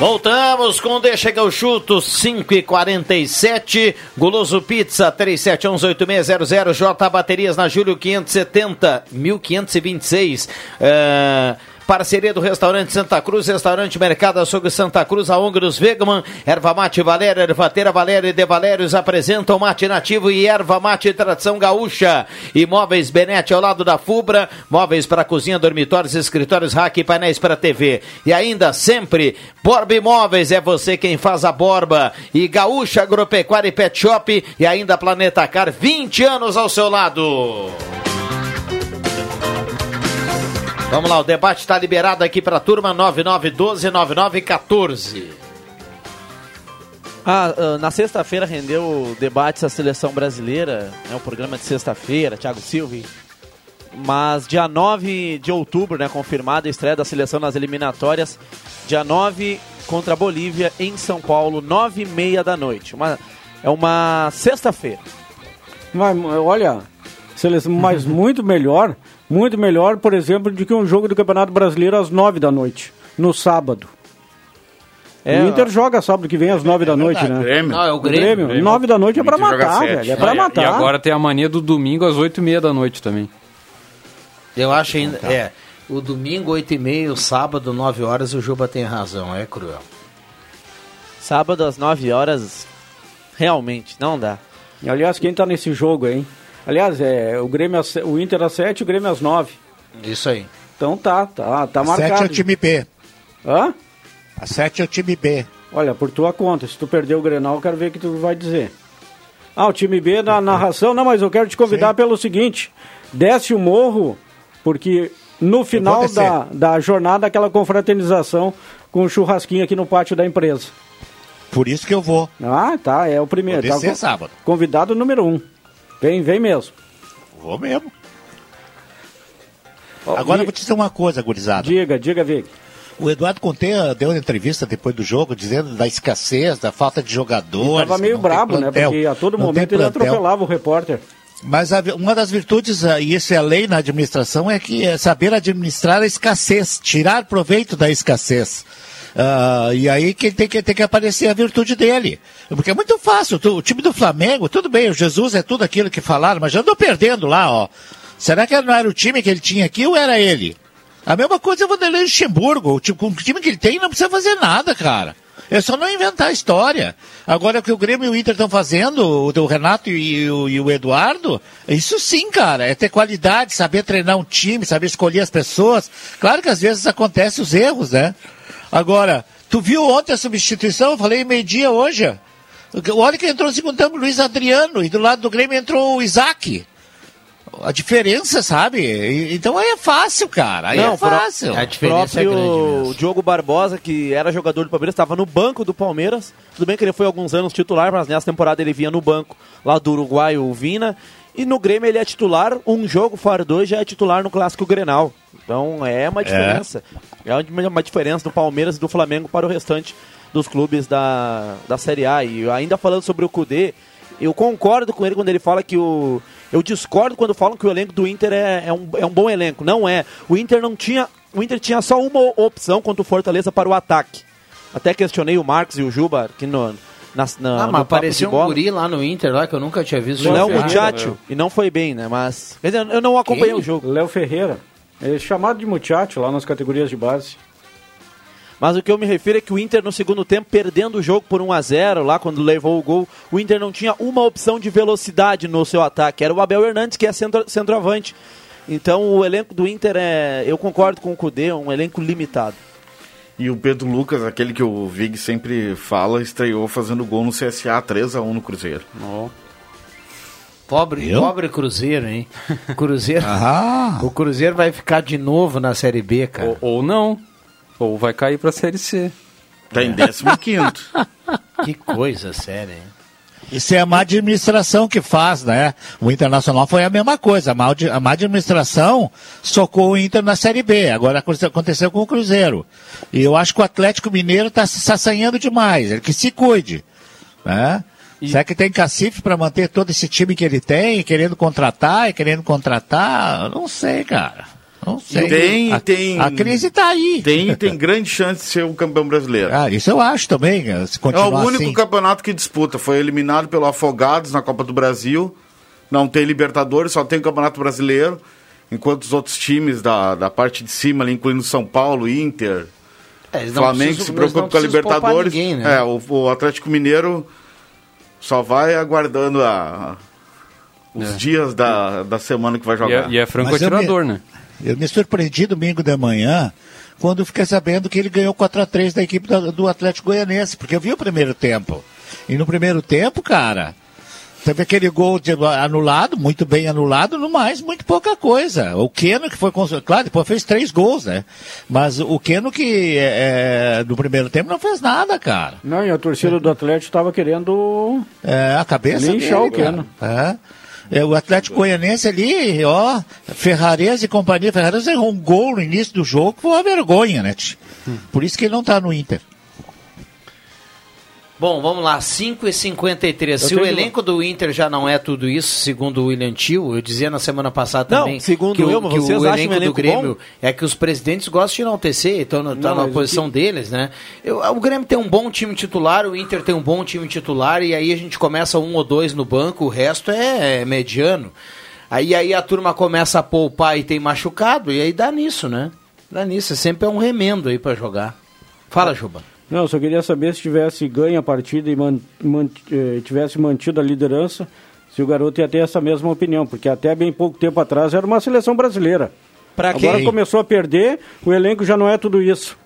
Voltamos com Deixa que eu chuto, 5 e 47 Guloso Pizza, 37118600, J Baterias na Júlio 570, 1526. É, Parceria do Restaurante Santa Cruz, Restaurante Mercado Açougue Santa Cruz, a ONG dos Vegaman, Erva Mate Valéria, Ervateira Valéria e De Valérios apresentam Mate Nativo e Erva Mate Tradição Gaúcha. Imóveis Benete ao lado da Fubra, móveis para cozinha, dormitórios, escritórios, rack e painéis para TV. E ainda sempre, Borba Imóveis é você quem faz a borba. E Gaúcha Agropecuária e Pet Shop e ainda Planeta Car, 20 anos ao seu lado. Vamos lá, o debate está liberado aqui para a turma 9912-9914. Ah, ah, na sexta-feira rendeu debates a seleção brasileira, né, o programa de sexta-feira, Thiago Silva. Mas dia 9 de outubro, né, confirmada a estreia da seleção nas eliminatórias, dia 9 contra a Bolívia em São Paulo, 9 e meia da noite. Uma, é uma sexta-feira. Mas, olha, seleção, mas muito melhor, muito melhor, por exemplo, do que um jogo do Campeonato Brasileiro às 9 da noite, no sábado. É, o Inter joga sábado que vem às 9 da noite, né? Grêmio. Não, é o Grêmio. Grêmio. 9 da noite é pra matar, velho. É pra E- matar. E agora tem a mania do domingo às 8h30 da noite também. Eu acho ainda. É. O domingo, 8 e meia, o sábado, 9 horas, o Juba tem razão, é cruel. Sábado às 9 horas, realmente, não dá. Aliás, quem tá nesse jogo, hein? Aliás, é o Grêmio o Inter às 7 e o Grêmio às 9. Isso aí. Então tá, tá, tá A sete marcado. é o time B. Hã? A 7 é o time B. Olha, por tua conta, se tu perder o Grenal, eu quero ver o que tu vai dizer. Ah, o time B na narração, não, mas eu quero te convidar pelo seguinte: desce o morro, porque no final da, da jornada, aquela confraternização com o churrasquinho aqui no pátio da empresa. Por isso que eu vou. Ah, tá, é o primeiro. Vou tá, descer con- sábado. Convidado número um. Vem, vem mesmo. Vou mesmo. Agora eu vou te dizer uma coisa, gurizada. Diga, diga, Vic. O Eduardo Conte deu uma entrevista depois do jogo dizendo da escassez, da falta de jogadores. Tava meio brabo, né? Porque a todo momento ele atropelava o repórter. Mas a- uma das virtudes, ah, e isso é lei na administração, é que é saber administrar a escassez, tirar proveito da escassez. Ah, e aí quem tem que, tem que aparecer a virtude dele. Porque é muito fácil. O time do Flamengo, tudo bem, o Jesus é tudo aquilo que falaram, mas já andou perdendo lá, ó. Será que não era o time que ele tinha aqui ou era ele? A mesma coisa é o Vanderlei Luxemburgo. O time, com o time que ele tem não precisa fazer nada, cara. É só não inventar a história. Agora o que o Grêmio e o Inter estão fazendo, o, o Renato e o, e o Eduardo, isso sim, cara, é ter qualidade, saber treinar um time, saber escolher as pessoas. Claro que às vezes acontecem os erros, né? Agora, tu viu ontem a substituição? Eu falei meio-dia hoje. Olha que entrou no segundo tempo o Luiz Adriano e do lado do Grêmio entrou o Isaac. A diferença, sabe? Então aí é fácil, cara. Aí é pro- fácil. O próprio Diogo Barbosa, que era jogador do Palmeiras, estava no banco do Palmeiras. Tudo bem que ele foi alguns anos titular, mas nessa temporada ele vinha no banco lá do Uruguai, o Vina. E no Grêmio ele é titular, um jogo fora dois já é titular no Clássico Grenal. Então é uma diferença. É, uma, uma diferença do Palmeiras e do Flamengo para o restante dos clubes da, da Série A. E ainda falando sobre o Cudê, eu concordo com ele quando ele fala que o. Eu discordo quando falam que o elenco do Inter é, é, um, é um bom elenco. Não é. O Inter não tinha. O Inter tinha só uma opção contra o Fortaleza para o ataque. Até questionei o Marcos e o Juba aqui no. Na, na, Ah, mas apareceu um guri lá no Inter, lá que eu nunca tinha visto. Léo. Muchacho. E não foi bem, né? Mas. Quer dizer, eu não acompanhei Quem? o jogo. Léo Ferreira. Ele é chamado de muchacho lá nas categorias de base. Mas o que eu me refiro é que o Inter no segundo tempo, perdendo o jogo por 1 a 0 lá quando levou o gol, o Inter não tinha uma opção de velocidade no seu ataque. Era o Abel Hernandes, que é centro, centroavante. Então o elenco do Inter é. Eu concordo com o Cudê, é um elenco limitado. E o Pedro Lucas, aquele que o Vig sempre fala, estreou fazendo gol no CSA 3x1 no Cruzeiro. Pobre, Eu? pobre Cruzeiro, hein? <laughs> Cruzeiro. Ah. O Cruzeiro vai ficar de novo na Série B, cara. Ou, ou não. Ou vai cair pra Série C. Tá em 15º. <laughs> que coisa séria, hein? Isso é a má administração que faz, né? O Internacional foi a mesma coisa. A má, a má administração socou o Inter na Série B. Agora aconteceu- com o Cruzeiro. E eu acho que o Atlético Mineiro está se assanhando demais. Ele que se cuide. Né? Será que tem cacife para manter todo esse time que ele tem, querendo contratar e querendo contratar? Eu Não sei, cara. Não sei. Tem, a, tem. A crise está aí. Tem, tem grande chance de ser o campeão brasileiro. Ah, isso eu acho também, se É continuar o único assim. campeonato que disputa. Foi eliminado pelo Afogados na Copa do Brasil. Não tem Libertadores, só tem o Campeonato Brasileiro. Enquanto os outros times da, da parte de cima, ali, incluindo São Paulo, Inter, É, Flamengo, precisam- se preocupa com a Libertadores. ninguém, né? É, o, o Atlético Mineiro só vai aguardando a, os É. dias da, da semana que vai jogar. E é, e é franco Mas eu atirador, me- né? Eu me surpreendi domingo de manhã quando fiquei sabendo que ele ganhou 4x3 da equipe da- do Atlético Goianense, porque eu vi o primeiro tempo. E no primeiro tempo, cara, teve aquele gol de- anulado, muito bem anulado, no mais, muito pouca coisa. O Keno que foi, claro, depois fez três gols, né? Mas o Keno que é, é, no primeiro tempo não fez nada, cara. Não, e a torcida do Atlético estava querendo É, a cabeça linchar dele, o Keno. É. É, o Atlético Goianense ali, ó, Ferrarese e companhia. Ferrarese errou um gol no início do jogo, foi uma vergonha, né? tch? Por isso que ele não tá no Inter. Bom, vamos lá, 5 e 53 Eu Se o elenco do Inter já não é tudo isso, segundo o William Tio, eu dizia na semana passada Não, também segundo que, o- eu, que o acham elenco um do elenco Grêmio bom? é que os presidentes gostam de enaltecer, estão na, Não, tá na o posição deles, né? Eu- o Grêmio tem um bom time titular, o Inter tem um bom time titular, e aí a gente começa um ou dois no banco, o resto é, é mediano. Aí, aí a turma começa a poupar e tem machucado, e aí dá nisso, né? Dá nisso, sempre é um remendo aí pra jogar. Fala, Juba. Não, eu só queria saber se tivesse ganho a partida e man- man- eh, tivesse mantido a liderança, se o garoto ia ter essa mesma opinião, porque até bem pouco tempo atrás era uma seleção brasileira. Pra Agora quem? começou a perder, o elenco já não é tudo isso.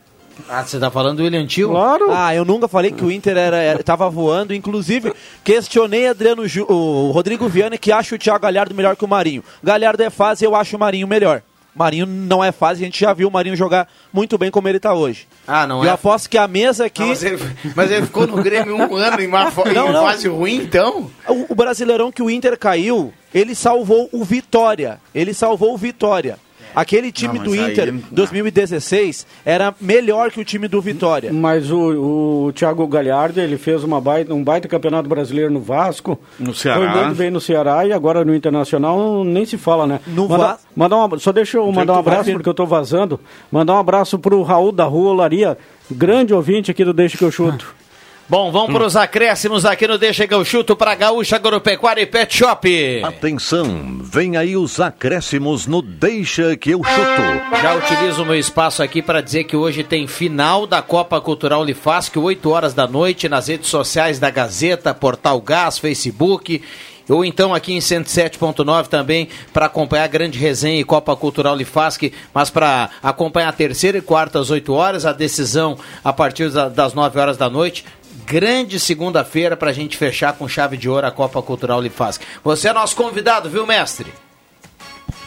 Ah, você tá falando do William Tio? Claro. Ah, eu nunca falei que o Inter era, era- tava voando. Inclusive, questionei Adriano Ju- o Rodrigo Viana que acha o Thiago Galhardo melhor que o Marinho. Galhardo é fase, eu acho o Marinho melhor. Marinho não é fácil, a gente já viu o Marinho jogar muito bem como ele está hoje. Ah, não Eu é? aposto que a mesa aqui. Não, mas, ele, mas ele ficou no Grêmio um ano em uma <laughs> em Não, não. fase ruim, então? O, o Brasileirão que o Inter caiu, ele salvou o Vitória. Ele salvou o Vitória. Aquele time Não, do mas aí- Inter 2016 era melhor que o time do Vitória. Mas o, o Thiago Galhardo, ele fez uma baita, um baita campeonato brasileiro no Vasco. No Ceará. Foi muito bem no Ceará e agora no Internacional nem se fala, né? No Manda- mandar uma- Só deixa eu mandar um abraço porque eu tô vazando. Mandar um abraço pro Raul da Rua Olaria, grande ouvinte aqui do Deixa que eu chuto. Bom, vamos para os acréscimos aqui no Deixa que eu chuto para Gaúcha Agropecuária e Pet Shop. Atenção, vem aí os acréscimos no Deixa que eu chuto. Já utilizo o meu espaço aqui para dizer que hoje tem final da Copa Cultural Unifasc, 8 horas da noite, nas redes sociais da Gazeta, Portal Gás, Facebook. Ou então aqui em 107.9 também para acompanhar a grande resenha e Copa Cultural Unifasc, mas para acompanhar a terceira e quarta às 8 horas, a decisão a partir da- das 9 horas da noite. Grande segunda-feira para a gente fechar com chave de ouro a Copa Cultural Unifasc. Você é nosso convidado, viu, mestre?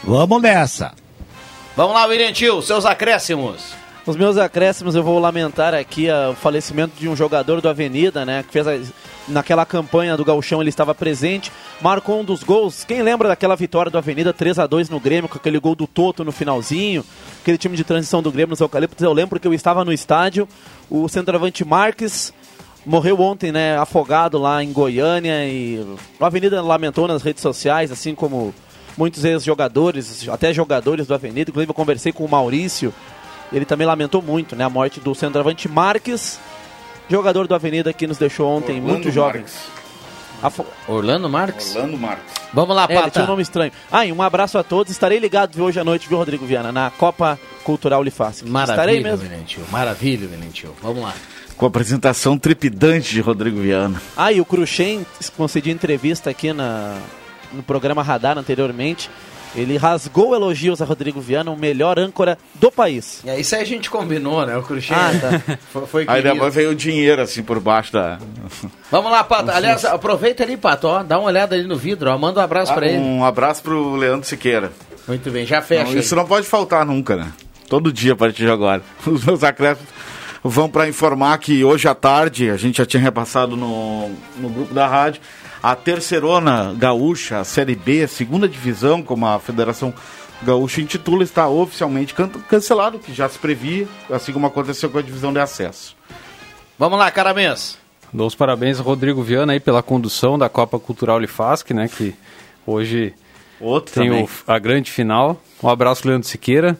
Vamos nessa. Vamos lá, William Tio, seus acréscimos. Os meus acréscimos eu vou lamentar aqui ah, o falecimento de um jogador do Avenida, né? Que fez a- naquela campanha do Gauchão, ele estava presente, marcou um dos gols. Quem lembra daquela vitória do Avenida 3 a 2 no Grêmio, com aquele gol do Toto no finalzinho, aquele time de transição do Grêmio nos Eucaliptos? Eu lembro que eu estava no estádio, o centroavante Marques morreu ontem, né, afogado lá em Goiânia e o Avenida lamentou nas redes sociais, assim como muitos ex-jogadores, até jogadores do Avenida, inclusive eu conversei com o Maurício, ele também lamentou muito, né, a morte do centroavante Marques, jogador do Avenida que nos deixou ontem Orlando muito jovem. Afo- Orlando Marques? Orlando Marques. Vamos lá, É, ele Pata. tinha um nome estranho. Ah, e um abraço a todos. Estarei ligado hoje à noite, viu, Rodrigo Viana, na Copa Cultural. Estarei Maravilha, mesmo. William Tio. Maravilha, William Tio. Vamos lá. Com a apresentação trepidante de Rodrigo Viana. Ah, e o Cruxem concediu entrevista aqui na, no programa Radar anteriormente. Ele rasgou elogios a Rodrigo Viana, o melhor âncora do país. É, isso aí a gente combinou, né? O Cruxem Ah, tá. <laughs> foi, foi Aí depois veio o dinheiro assim por baixo da. Vamos lá, Pato. Aliás, aproveita ali, Pato. Ó, dá uma olhada ali no vidro. Ó, manda um abraço pra Ah, ele. Um abraço pro Leandro Siqueira. Muito bem, já fecha. Não, aí. isso não pode faltar nunca, né? Todo dia a partir de agora. Os meus acréscimos vão para informar que hoje à tarde, a gente já tinha repassado no, no grupo da rádio, a terceirona gaúcha, a Série B, a segunda divisão, como a Federação Gaúcha intitula, está oficialmente can- cancelado, que já se previa, assim como aconteceu com a divisão de acesso. Vamos lá, Caramês. Dou os parabéns ao Rodrigo Viana aí pela condução da Copa Cultural Unifasc, né? Que hoje Outro tem o- a grande final. Um abraço, Leandro Siqueira.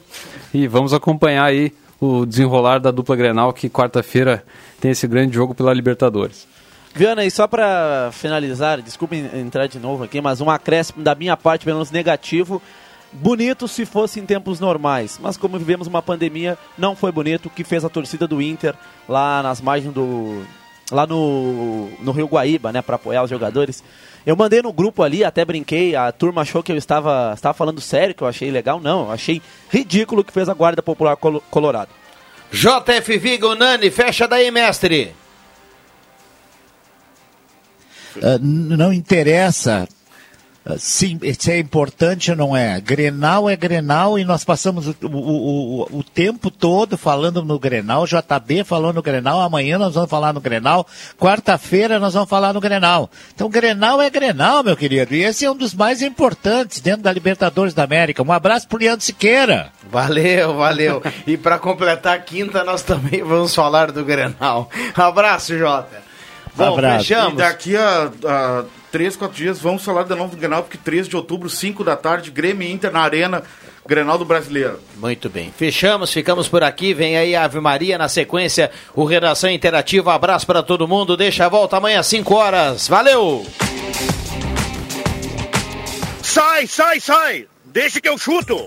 E vamos acompanhar aí o desenrolar da dupla Grenal, que quarta-feira tem esse grande jogo pela Libertadores. Viana, e só pra finalizar, desculpem entrar de novo aqui, mas um acréscimo da minha parte, pelo menos negativo. Bonito se fosse em tempos normais, mas como vivemos uma pandemia, não foi bonito. O que fez a torcida do Inter lá nas margens do. Lá no, no Rio Guaíba, né, para apoiar os jogadores. Eu mandei no grupo ali, até brinquei, a turma achou que eu estava, estava falando sério, que eu achei legal. Não, eu achei ridículo o que fez a Guarda Popular Colo- Colorado. JF Vigo, Nani, fecha daí, mestre. N- não interessa sim, se é importante ou não é. Grenal é Grenal e nós passamos o, o, o, o tempo todo falando no Grenal, JB falando no Grenal, amanhã nós vamos falar no Grenal, quarta-feira nós vamos falar no Grenal. Então Grenal é Grenal, meu querido, e esse é um dos mais importantes dentro da Libertadores da América. Um abraço pro Leandro Siqueira. Valeu, valeu. e para completar quinta, nós também vamos falar do Grenal. Abraço, Jota. Bom, E fechamos. daqui a, a três, quatro dias vamos falar de novo do Grenal, porque 3 de outubro, 5 da tarde, Grêmio e Inter na Arena, Grenal do Brasileiro. Muito bem. Fechamos, ficamos por aqui. Vem aí a Ave Maria na sequência. O Redação Interativa. Abraço para todo mundo. Deixa a volta amanhã às 5 horas. Valeu! Sai, sai, sai! Deixa que eu chuto!